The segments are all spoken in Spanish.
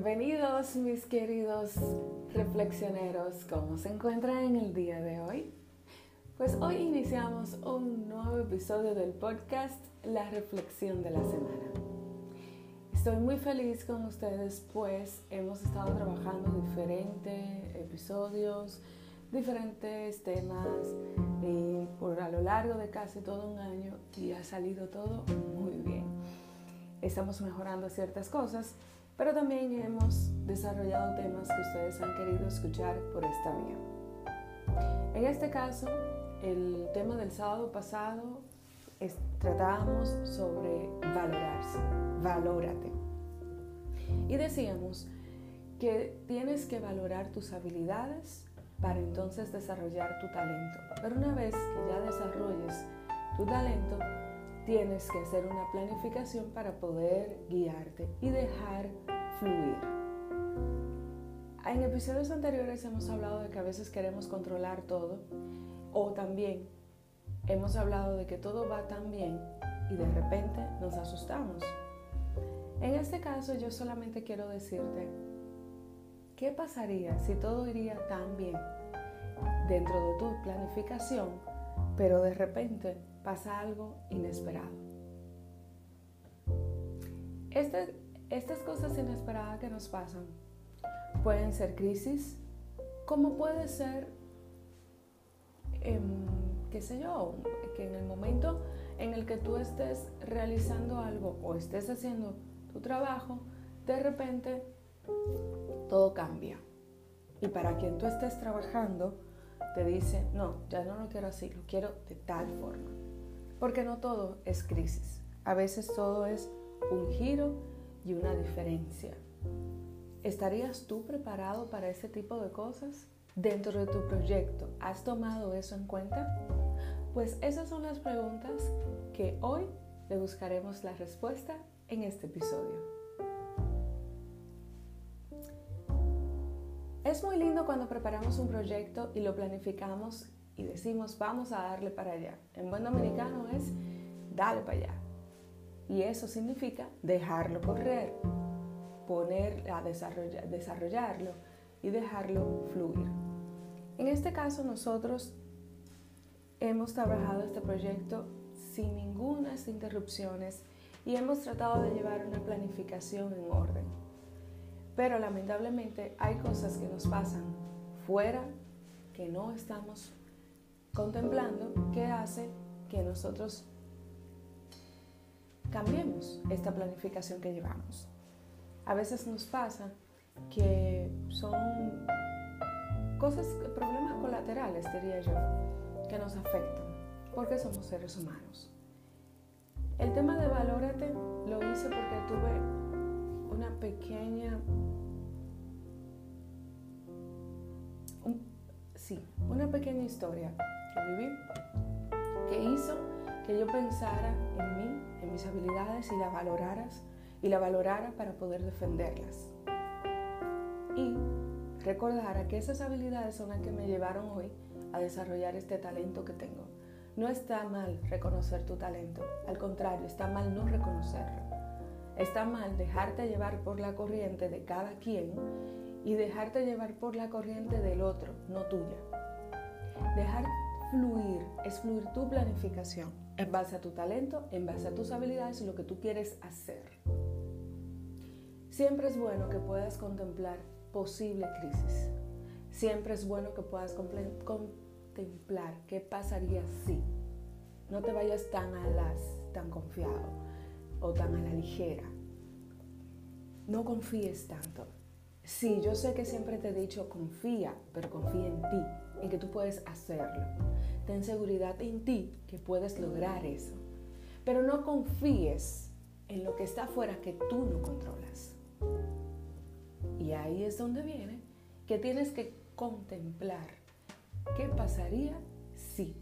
Bienvenidos mis queridos reflexioneros, ¿cómo se encuentran en el día de hoy? Pues hoy iniciamos un nuevo episodio del podcast La Reflexión de la Semana. Estoy muy feliz con ustedes pues hemos estado trabajando diferentes episodios, diferentes temas eh, por a lo largo de casi todo un año y ha salido todo muy bien. Estamos mejorando ciertas cosas pero también hemos desarrollado temas que ustedes han querido escuchar por esta vía. En este caso, el tema del sábado pasado tratábamos sobre valorarse, valórate. Y decíamos que tienes que valorar tus habilidades para entonces desarrollar tu talento. Pero una vez que ya desarrolles tu talento, tienes que hacer una planificación para poder guiarte y dejar fluir. En episodios anteriores hemos hablado de que a veces queremos controlar todo o también hemos hablado de que todo va tan bien y de repente nos asustamos. En este caso yo solamente quiero decirte, ¿qué pasaría si todo iría tan bien dentro de tu planificación, pero de repente pasa algo inesperado. Este, estas cosas inesperadas que nos pasan pueden ser crisis, como puede ser, em, qué sé yo, que en el momento en el que tú estés realizando algo o estés haciendo tu trabajo, de repente todo cambia. Y para quien tú estés trabajando, te dice, no, ya no lo quiero así, lo quiero de tal forma. Porque no todo es crisis. A veces todo es un giro y una diferencia. ¿Estarías tú preparado para ese tipo de cosas? Dentro de tu proyecto, ¿has tomado eso en cuenta? Pues esas son las preguntas que hoy le buscaremos la respuesta en este episodio. Es muy lindo cuando preparamos un proyecto y lo planificamos y decimos vamos a darle para allá. En buen dominicano es dale para allá. Y eso significa dejarlo correr, poner a desarrollar, desarrollarlo y dejarlo fluir. En este caso nosotros hemos trabajado este proyecto sin ninguna interrupciones y hemos tratado de llevar una planificación en orden. Pero lamentablemente hay cosas que nos pasan fuera que no estamos contemplando que hace que nosotros cambiemos esta planificación que llevamos. A veces nos pasa que son cosas, problemas colaterales, diría yo, que nos afectan, porque somos seres humanos. El tema de valórate lo hice porque tuve una pequeña sí, una pequeña historia que viví que hizo que yo pensara en mí, en mis habilidades y la valoraras y la valorara para poder defenderlas. Y recordara que esas habilidades son las que me llevaron hoy a desarrollar este talento que tengo. No está mal reconocer tu talento, al contrario, está mal no reconocerlo. Está mal dejarte llevar por la corriente de cada quien y dejarte llevar por la corriente del otro, no tuya. Dejar fluir es fluir tu planificación en base a tu talento, en base a tus habilidades y lo que tú quieres hacer. Siempre es bueno que puedas contemplar posible crisis. Siempre es bueno que puedas contemplar qué pasaría si. No te vayas tan a las, tan confiado o tan a la ligera. No confíes tanto. Sí, yo sé que siempre te he dicho confía, pero confía en ti, en que tú puedes hacerlo. Ten seguridad en ti que puedes lograr eso. Pero no confíes en lo que está afuera que tú no controlas. Y ahí es donde viene que tienes que contemplar qué pasaría si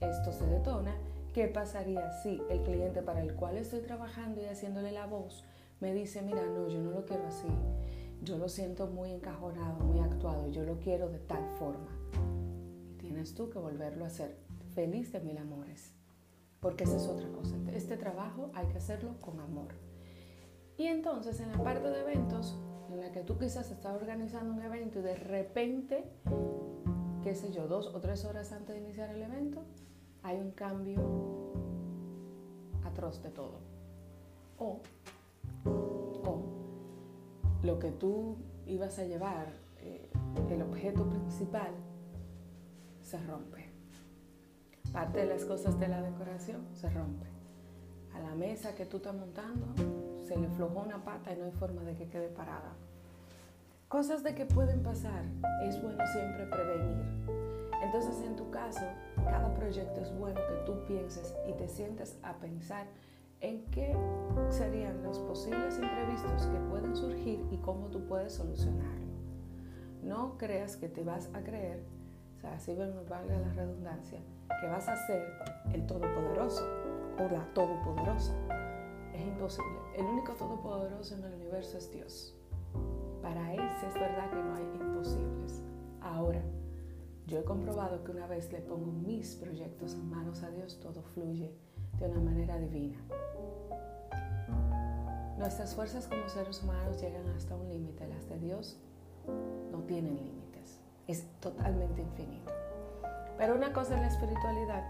esto se detona, qué pasaría si el cliente para el cual estoy trabajando y haciéndole la voz me dice, mira, no, yo no lo quiero así yo lo siento muy encajonado, muy actuado, yo lo quiero de tal forma. Tienes tú que volverlo a hacer feliz de mil amores, porque esa es otra cosa. Este trabajo hay que hacerlo con amor. Y entonces en la parte de eventos en la que tú quizás estás organizando un evento y de repente, qué sé yo, dos o tres horas antes de iniciar el evento, hay un cambio atroz de todo. O lo que tú ibas a llevar, eh, el objeto principal, se rompe. Parte de las cosas de la decoración se rompe. A la mesa que tú estás montando se le flojó una pata y no hay forma de que quede parada. Cosas de que pueden pasar, es bueno siempre prevenir. Entonces en tu caso, cada proyecto es bueno que tú pienses y te sientes a pensar en qué serían los posibles imprevistos que pueden surgir y cómo tú puedes solucionarlo. No creas que te vas a creer, o sea, así valga la redundancia, que vas a ser el todopoderoso o la todopoderosa. Es imposible. El único todopoderoso en el universo es Dios. Para Él sí es verdad que no hay imposibles. Ahora, yo he comprobado que una vez le pongo mis proyectos en manos a Dios, todo fluye de una manera divina. Nuestras fuerzas como seres humanos llegan hasta un límite, las de Dios no tienen límites, es totalmente infinito. Pero una cosa es la espiritualidad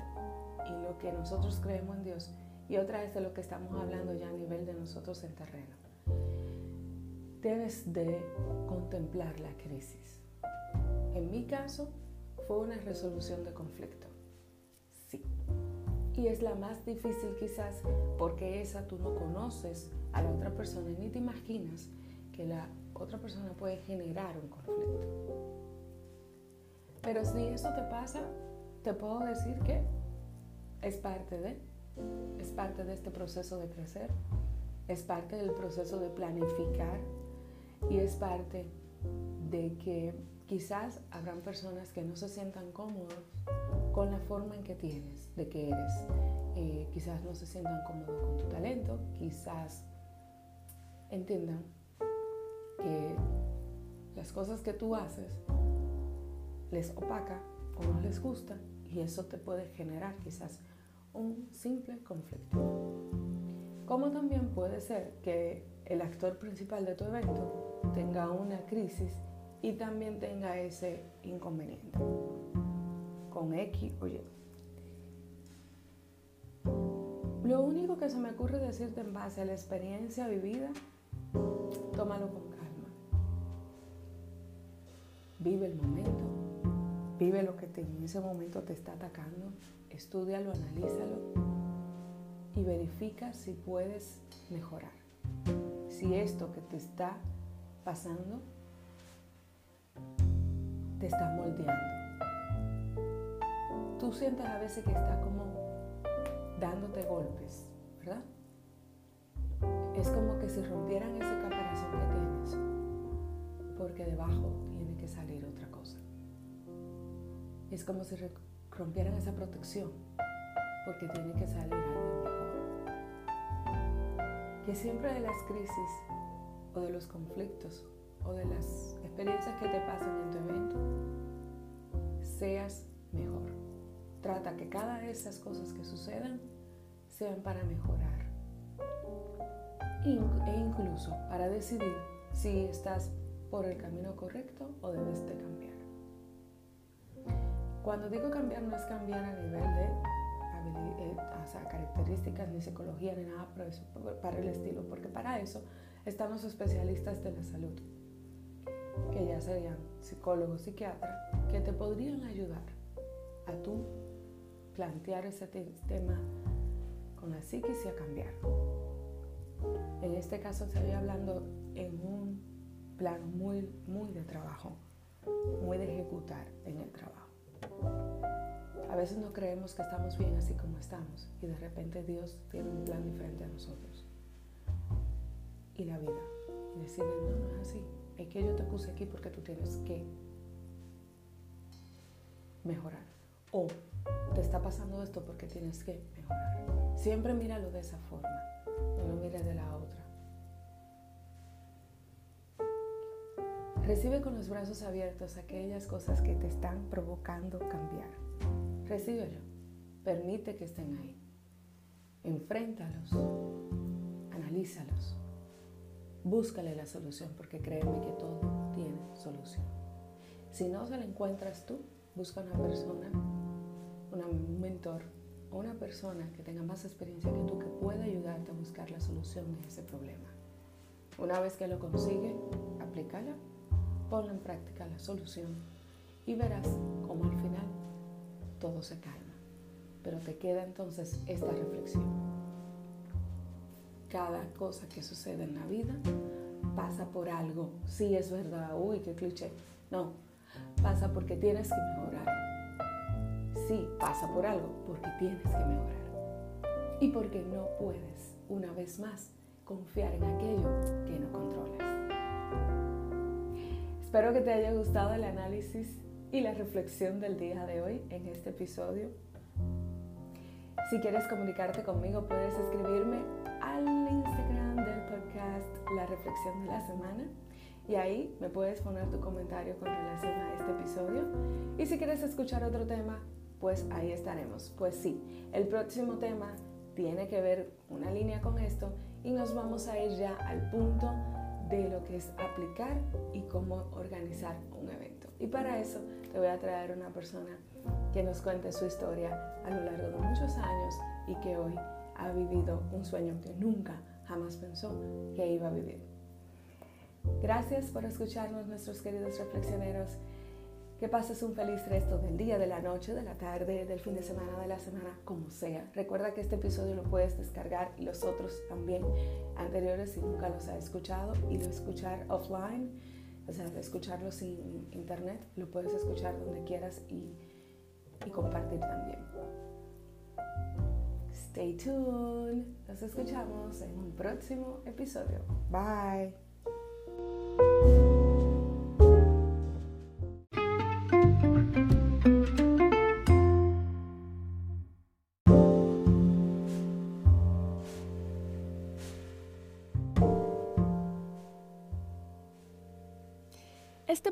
y lo que nosotros creemos en Dios y otra es de lo que estamos hablando ya a nivel de nosotros en terreno. Debes de contemplar la crisis. En mi caso fue una resolución de conflicto. Y es la más difícil quizás porque esa tú no conoces a la otra persona ni te imaginas que la otra persona puede generar un conflicto. Pero si eso te pasa, te puedo decir que es parte de, es parte de este proceso de crecer, es parte del proceso de planificar y es parte de que quizás habrán personas que no se sientan cómodos con la forma en que tienes, de que eres. Eh, quizás no se sientan cómodos con tu talento, quizás entiendan que las cosas que tú haces les opaca o no les gusta y eso te puede generar quizás un simple conflicto. Como también puede ser que el actor principal de tu evento tenga una crisis y también tenga ese inconveniente con X o Y. Lo único que se me ocurre decirte en base a la experiencia vivida tómalo con calma. Vive el momento, vive lo que en ese momento te está atacando, estudialo, analízalo y verifica si puedes mejorar. Si esto que te está pasando te está moldeando. Tú sientes a veces que está como dándote golpes, ¿verdad? es como que si rompieran ese caparazón que tienes, porque debajo tiene que salir otra cosa. Es como si rompieran esa protección, porque tiene que salir algo mejor. Que siempre de las crisis o de los conflictos o de las experiencias que te pasan en tu evento, seas. Trata que cada de esas cosas que sucedan sean para mejorar e incluso para decidir si estás por el camino correcto o debes de cambiar. Cuando digo cambiar no es cambiar a nivel de eh, características ni psicología ni nada para el estilo, porque para eso están los especialistas de la salud, que ya serían psicólogos, psiquiatras, que te podrían ayudar a tú plantear ese tema con la psiquis y a cambiar. En este caso estoy hablando en un plan muy, muy de trabajo, muy de ejecutar en el trabajo. A veces no creemos que estamos bien así como estamos y de repente Dios tiene un plan diferente a nosotros. Y la vida. Y no, no es así. Es que yo te puse aquí porque tú tienes que mejorar. O te está pasando esto porque tienes que mejorar. Siempre míralo de esa forma no lo mires de la otra. Recibe con los brazos abiertos aquellas cosas que te están provocando cambiar. Recíbelo. Permite que estén ahí. Enfréntalos. Analízalos. búscale la solución, porque créeme que todo tiene solución. Si no se la encuentras tú, busca una persona, un mentor una persona que tenga más experiencia que tú que pueda ayudarte a buscar la solución de ese problema. Una vez que lo consigue, aplícala, ponla en práctica la solución y verás cómo al final todo se calma. Pero te queda entonces esta reflexión. Cada cosa que sucede en la vida pasa por algo. Sí, es verdad. Uy, qué cliché. No, pasa porque tienes que. Sí, pasa por algo porque tienes que mejorar. Y porque no puedes, una vez más, confiar en aquello que no controlas. Espero que te haya gustado el análisis y la reflexión del día de hoy en este episodio. Si quieres comunicarte conmigo, puedes escribirme al Instagram del podcast La Reflexión de la Semana y ahí me puedes poner tu comentario con relación a este episodio. Y si quieres escuchar otro tema, pues ahí estaremos. Pues sí, el próximo tema tiene que ver una línea con esto y nos vamos a ir ya al punto de lo que es aplicar y cómo organizar un evento. Y para eso te voy a traer una persona que nos cuente su historia a lo largo de muchos años y que hoy ha vivido un sueño que nunca jamás pensó que iba a vivir. Gracias por escucharnos nuestros queridos reflexioneros. Que pases un feliz resto del día, de la noche, de la tarde, del fin de semana, de la semana, como sea. Recuerda que este episodio lo puedes descargar y los otros también anteriores si nunca los has escuchado y lo escuchar offline, o sea, escucharlo sin internet, lo puedes escuchar donde quieras y, y compartir también. Stay tuned. Nos escuchamos en un próximo episodio. Bye.